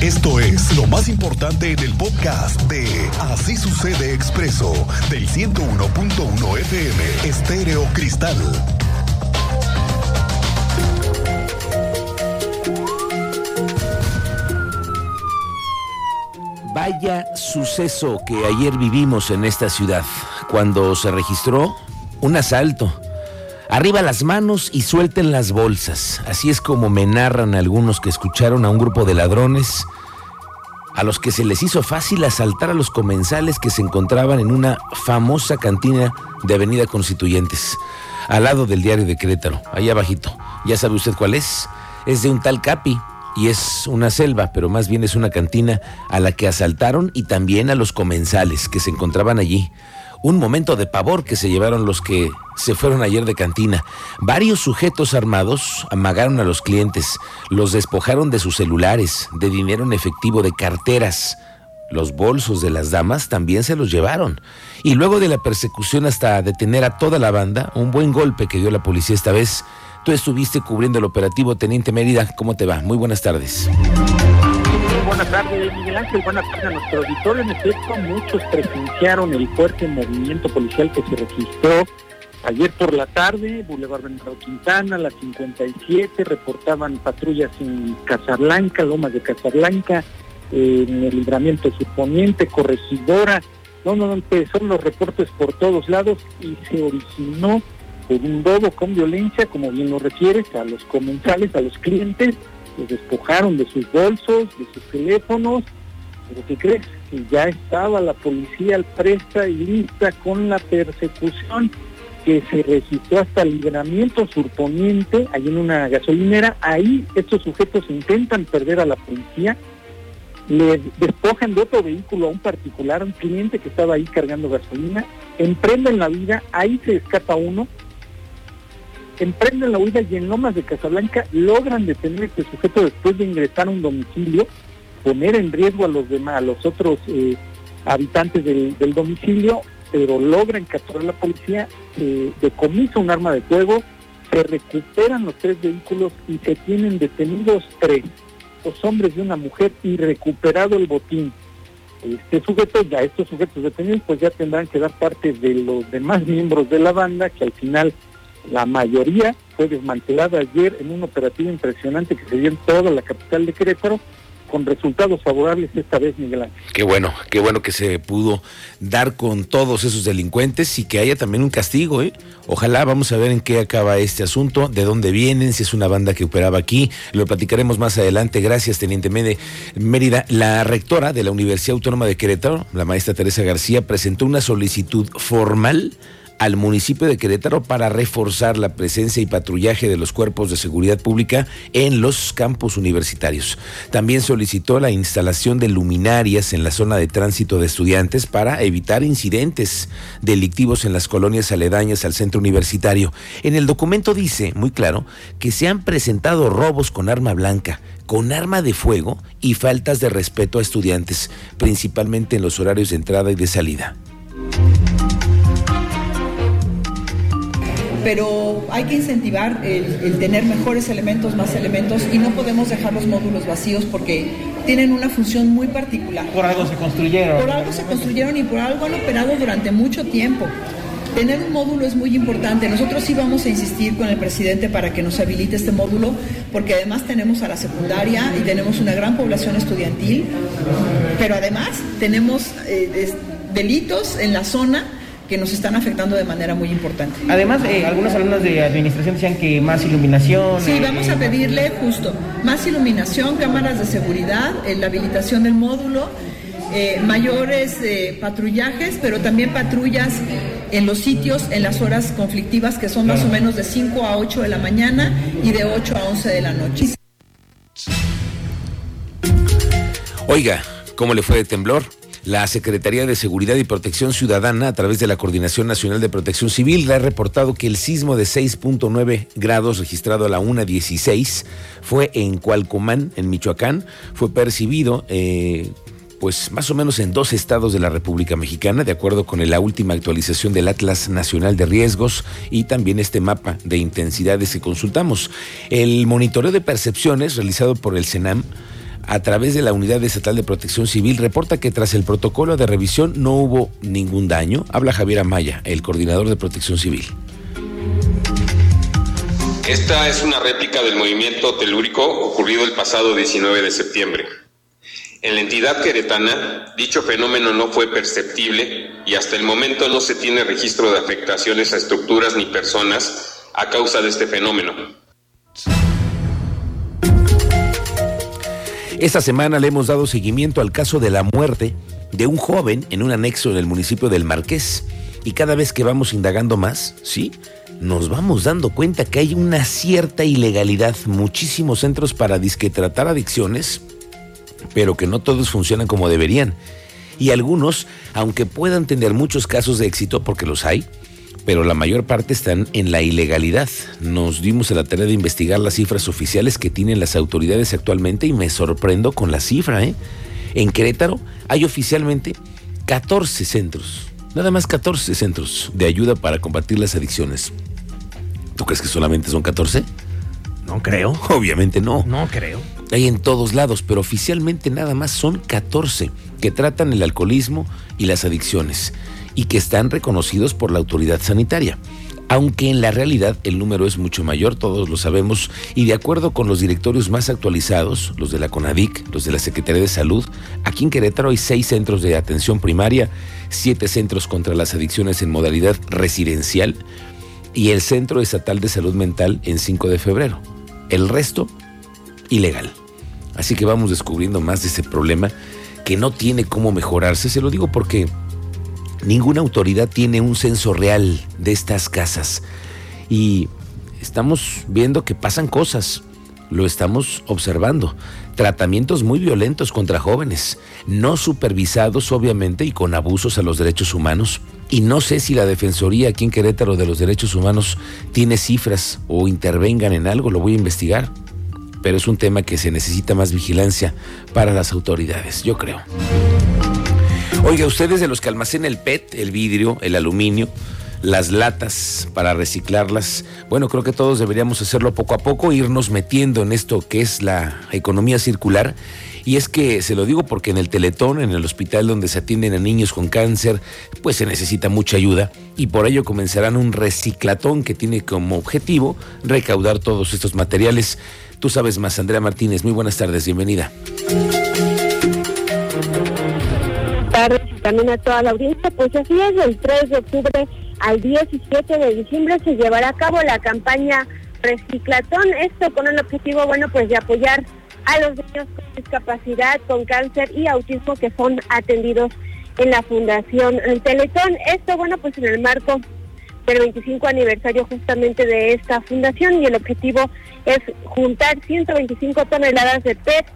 Esto es lo más importante en el podcast de Así sucede expreso del 101.1 FM Estéreo Cristal. Vaya suceso que ayer vivimos en esta ciudad, cuando se registró un asalto. Arriba las manos y suelten las bolsas. Así es como me narran algunos que escucharon a un grupo de ladrones a los que se les hizo fácil asaltar a los comensales que se encontraban en una famosa cantina de Avenida Constituyentes, al lado del diario de Querétaro, allá abajito. ¿Ya sabe usted cuál es? Es de un tal Capi, y es una selva, pero más bien es una cantina a la que asaltaron y también a los comensales que se encontraban allí. Un momento de pavor que se llevaron los que se fueron ayer de cantina. Varios sujetos armados amagaron a los clientes, los despojaron de sus celulares, de dinero en efectivo, de carteras. Los bolsos de las damas también se los llevaron. Y luego de la persecución hasta detener a toda la banda, un buen golpe que dio la policía esta vez, Tú estuviste cubriendo el operativo Teniente Mérida. ¿Cómo te va? Muy buenas tardes. Buenas tardes, Miguel Ángel. Buenas tardes a nuestro auditorio. En efecto, muchos presenciaron el fuerte movimiento policial que se registró ayer por la tarde. Boulevard Bernardo Quintana, la 57, reportaban patrullas en Casablanca, Lomas de Casablanca, en el libramiento suponiente, corregidora. No, no, empezaron los reportes por todos lados y se originó por un robo con violencia, como bien lo refieres, a los comensales, a los clientes, los despojaron de sus bolsos, de sus teléfonos, pero ¿qué crees? Que ya estaba la policía al presta y lista con la persecución que se registró hasta el libramiento surponiente, ahí en una gasolinera, ahí estos sujetos intentan perder a la policía, le despojan de otro vehículo a un particular, a un cliente que estaba ahí cargando gasolina, emprenden la vida, ahí se escapa uno, emprenden la huida y en Lomas de Casablanca logran detener a este sujeto después de ingresar a un domicilio, poner en riesgo a los demás, a los otros eh, habitantes del, domicilio, pero logran capturar a la policía, se decomisa un arma de fuego, se recuperan los tres vehículos y se tienen detenidos tres, dos hombres y una mujer y recuperado el botín. Este sujeto, ya estos sujetos detenidos, pues ya tendrán que dar parte de los demás miembros de la banda que al final la mayoría fue desmantelada ayer en un operativo impresionante que se dio en toda la capital de Querétaro, con resultados favorables esta vez, Miguel Ángel. Qué bueno, qué bueno que se pudo dar con todos esos delincuentes y que haya también un castigo, ¿eh? Ojalá, vamos a ver en qué acaba este asunto, de dónde vienen, si es una banda que operaba aquí, lo platicaremos más adelante. Gracias, Teniente Mérida. La rectora de la Universidad Autónoma de Querétaro, la maestra Teresa García, presentó una solicitud formal al municipio de Querétaro para reforzar la presencia y patrullaje de los cuerpos de seguridad pública en los campus universitarios. También solicitó la instalación de luminarias en la zona de tránsito de estudiantes para evitar incidentes delictivos en las colonias aledañas al centro universitario. En el documento dice, muy claro, que se han presentado robos con arma blanca, con arma de fuego y faltas de respeto a estudiantes, principalmente en los horarios de entrada y de salida. Pero hay que incentivar el, tener mejores elementos, más elementos y no podemos dejar los módulos vacíos porque tienen una función muy particular. Por algo se construyeron. Por algo se construyeron y por algo han operado durante mucho tiempo. Tener un módulo es muy importante. Nosotros sí vamos a insistir con el presidente para que nos habilite este módulo, porque además tenemos a la secundaria y tenemos una gran población estudiantil, pero además tenemos eh, delitos en la zona que nos están afectando de manera muy importante. Además, eh, algunos alumnos de administración decían que más iluminación. Sí, vamos a pedirle justo más iluminación, cámaras de seguridad, eh, la habilitación del módulo, eh, mayores patrullajes, pero también patrullas en los sitios en las horas conflictivas que son más o menos de 5 a 8 de la mañana y de 8 a 11 de la noche. Oiga, ¿cómo le fue de temblor? La Secretaría de Seguridad y Protección Ciudadana, a través de la Coordinación Nacional de Protección Civil, ha reportado que el sismo de 6.9 grados registrado a la 1.16 fue en Cualcomán, en Michoacán. Fue percibido, eh, pues más o menos en dos estados de la República Mexicana, de acuerdo con la última actualización del Atlas Nacional de Riesgos y también este mapa de intensidades que consultamos. El monitoreo de percepciones realizado por el CENAM a través de la Unidad Estatal de Protección Civil, reporta que tras el protocolo de revisión no hubo ningún daño. Habla Javier Amaya, el coordinador de Protección Civil. Esta es una réplica del movimiento telúrico ocurrido el pasado 19 de septiembre. En la entidad queretana, dicho fenómeno no fue perceptible y hasta el momento no se tiene registro de afectaciones a estructuras ni personas a causa de este fenómeno. Esta semana le hemos dado seguimiento al caso de la muerte de un joven en un anexo en el municipio del Marqués. Y cada vez que vamos indagando más, sí, nos vamos dando cuenta que hay una cierta ilegalidad, muchísimos centros para disque tratar adicciones, pero que no todos funcionan como deberían. Y algunos, aunque puedan tener muchos casos de éxito, porque los hay, pero la mayor parte están en la ilegalidad. Nos dimos a la tarea de investigar las cifras oficiales que tienen las autoridades actualmente y me sorprendo con la cifra. ¿eh? En Querétaro hay oficialmente 14 centros, nada más 14 centros de ayuda para combatir las adicciones. ¿Tú crees que solamente son 14? No creo. Obviamente no. No creo. Hay en todos lados, pero oficialmente nada más son 14 que tratan el alcoholismo y las adicciones y que están reconocidos por la autoridad sanitaria. Aunque en la realidad el número es mucho mayor, todos lo sabemos, y de acuerdo con los directorios más actualizados, los de la CONADIC, los de la Secretaría de Salud, aquí en Querétaro hay seis centros de atención primaria, siete centros contra las adicciones en modalidad residencial y el Centro Estatal de Salud Mental en 5 de febrero. El resto, ilegal. Así que vamos descubriendo más de ese problema que no tiene cómo mejorarse. Se lo digo porque Ninguna autoridad tiene un censo real de estas casas. Y estamos viendo que pasan cosas. Lo estamos observando. Tratamientos muy violentos contra jóvenes, no supervisados obviamente y con abusos a los derechos humanos. Y no sé si la Defensoría aquí en Querétaro de los Derechos Humanos tiene cifras o intervengan en algo, lo voy a investigar. Pero es un tema que se necesita más vigilancia para las autoridades, yo creo. Oiga, ustedes de los que almacenan el PET, el vidrio, el aluminio, las latas para reciclarlas, bueno, creo que todos deberíamos hacerlo poco a poco, irnos metiendo en esto que es la economía circular. Y es que se lo digo porque en el Teletón, en el hospital donde se atienden a niños con cáncer, pues se necesita mucha ayuda y por ello comenzarán un reciclatón que tiene como objetivo recaudar todos estos materiales. Tú sabes más, Andrea Martínez, muy buenas tardes, bienvenida también a toda la audiencia. Pues así es, del 3 de octubre al 17 de diciembre se llevará a cabo la campaña Reciclatón. Esto con el objetivo, bueno, pues de apoyar a los niños con discapacidad, con cáncer y autismo que son atendidos en la Fundación Teletón. Esto, bueno, pues en el marco del 25 aniversario justamente de esta fundación y el objetivo es juntar 125 toneladas de PET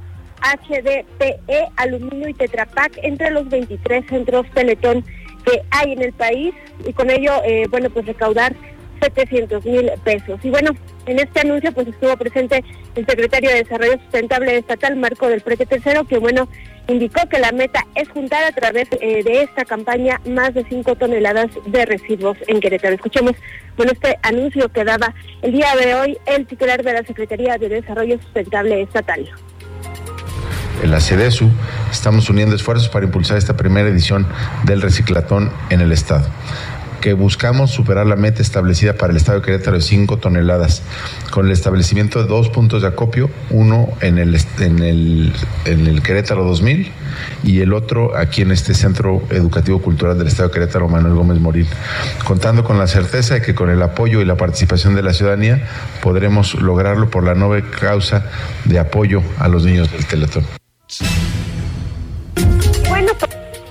HDPE, aluminio y Tetrapac entre los 23 centros Teletón que hay en el país y con ello, eh, bueno, pues recaudar 700 mil pesos. Y bueno, en este anuncio pues estuvo presente el secretario de Desarrollo Sustentable Estatal, Marco del Prete Tercero, que bueno, indicó que la meta es juntar a través eh, de esta campaña más de 5 toneladas de residuos en Querétaro. Escuchemos, bueno, este anuncio que daba el día de hoy el titular de la Secretaría de Desarrollo Sustentable Estatal la CEDESU, estamos uniendo esfuerzos para impulsar esta primera edición del reciclatón en el Estado que buscamos superar la meta establecida para el Estado de Querétaro de 5 toneladas, con el establecimiento de dos puntos de acopio, uno en el, en el, en el Querétaro 2000 y el otro aquí en este Centro Educativo Cultural del Estado de Querétaro, Manuel Gómez Morín, contando con la certeza de que con el apoyo y la participación de la ciudadanía podremos lograrlo por la nueva causa de apoyo a los niños del Teletón.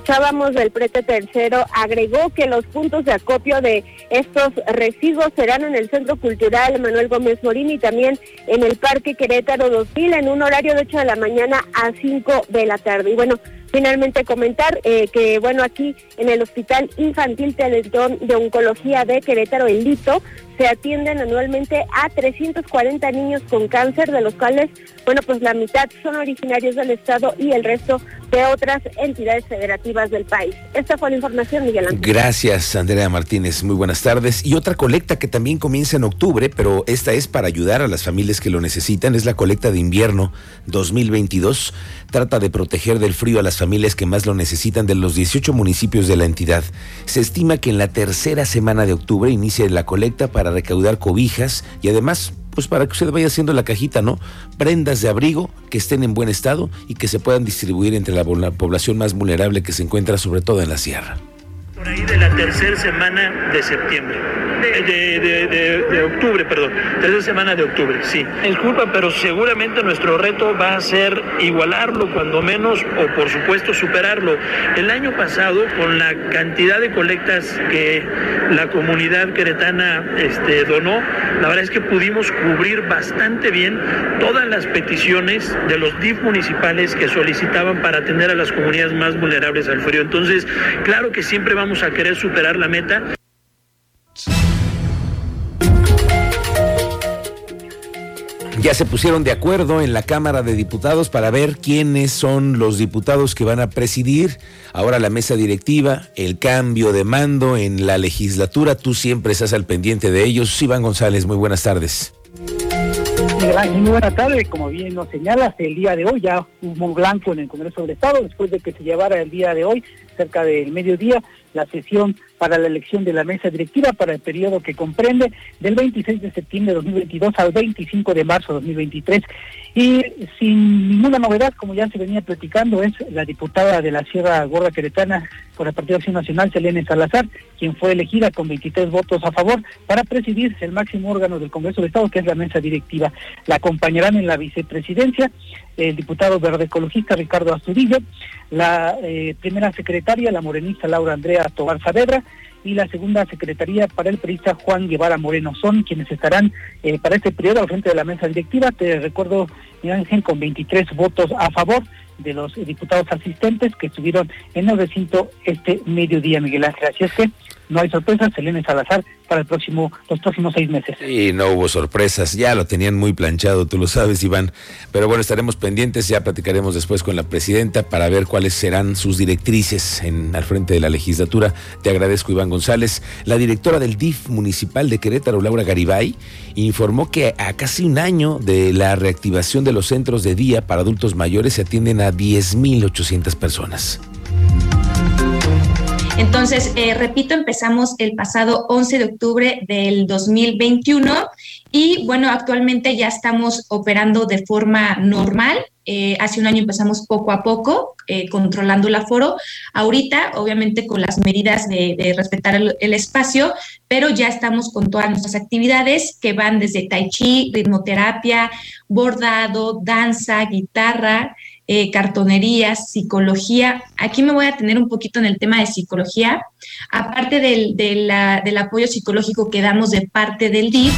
Escuchábamos del prete tercero, agregó que los puntos de acopio de estos residuos serán en el Centro Cultural Manuel Gómez Morín y también en el Parque Querétaro 2000 en un horario de 8 de la mañana a 5 de la tarde. Y bueno, finalmente comentar eh, que, bueno, aquí en el Hospital Infantil Teletón de Oncología de Querétaro, el Lito, se atienden anualmente a 340 niños con cáncer, de los cuales, bueno, pues la mitad son originarios del estado y el resto de otras entidades federativas del país. Esta fue la información, Miguel Ángel. Gracias, Andrea Martínez. Muy buenas tardes. Y otra colecta que también comienza en octubre, pero esta es para ayudar a las familias que lo necesitan, es la colecta de invierno 2022. Trata de proteger del frío a las familias que más lo necesitan de los 18 municipios de la entidad. Se estima que en la tercera semana de octubre inicie la colecta para recaudar cobijas y además pues para que usted vaya haciendo la cajita, ¿no? Prendas de abrigo que estén en buen estado y que se puedan distribuir entre la población más vulnerable que se encuentra sobre todo en la sierra. Tercera semana de septiembre. De, octubre, perdón. Tercera semana de octubre, sí. Disculpa, pero seguramente nuestro reto va a ser igualarlo, cuando menos, o por supuesto superarlo. El año pasado, con la cantidad de colectas que la comunidad queretana este, donó, la verdad es que pudimos cubrir bastante bien todas las peticiones de los DIF municipales que solicitaban para atender a las comunidades más vulnerables al frío. Entonces, claro que siempre vamos a querer superar la meta. Ya se pusieron de acuerdo en la Cámara de Diputados para ver quiénes son los diputados que van a presidir ahora la mesa directiva, el cambio de mando en la legislatura. Tú siempre estás al pendiente de ellos. Iván González, muy buenas tardes. Muy buena tarde, como bien nos señalas, el día de hoy ya hubo blanco en el Congreso del Estado, después de que se llevara el día de hoy, cerca del mediodía, la sesión para la elección de la mesa directiva para el periodo que comprende del 26 de septiembre de 2022 al 25 de marzo de 2023. Y sin ninguna novedad, como ya se venía platicando, es la diputada de la Sierra Gorda Queretana por el Partido Acción Nacional, Selene Salazar, quien fue elegida con 23 votos a favor para presidir el máximo órgano del Congreso de Estado, que es la mesa directiva. La acompañarán en la vicepresidencia el diputado verde ecologista Ricardo Asturillo, la eh, primera secretaria, la morenista Laura Andrea Tobar Saavedra, y la segunda secretaría para el periodista Juan Guevara Moreno. Son quienes estarán eh, para este periodo al frente de la mesa directiva. Te recuerdo, Ángel, con 23 votos a favor de los diputados asistentes que estuvieron en el recinto este mediodía, Miguel Ángel. Así es que no hay sorpresas, Selene Salazar para el próximo, los próximos seis meses. Y no hubo sorpresas, ya lo tenían muy planchado, tú lo sabes, Iván. Pero bueno, estaremos pendientes, ya platicaremos después con la presidenta para ver cuáles serán sus directrices en, al frente de la legislatura. Te agradezco, Iván González. La directora del DIF municipal de Querétaro, Laura Garibay, informó que a casi un año de la reactivación de los centros de día para adultos mayores se atienden a 10.800 personas. Entonces, eh, repito, empezamos el pasado 11 de octubre del 2021 y bueno, actualmente ya estamos operando de forma normal. Eh, hace un año empezamos poco a poco, eh, controlando el aforo. Ahorita, obviamente, con las medidas de, respetar el, el, espacio, pero ya estamos con todas nuestras actividades que van desde tai chi, ritmoterapia, bordado, danza, guitarra, eh, cartonería, psicología. Aquí me voy a tener un poquito en el tema de psicología. Aparte del, del apoyo psicológico que damos de parte del DIF,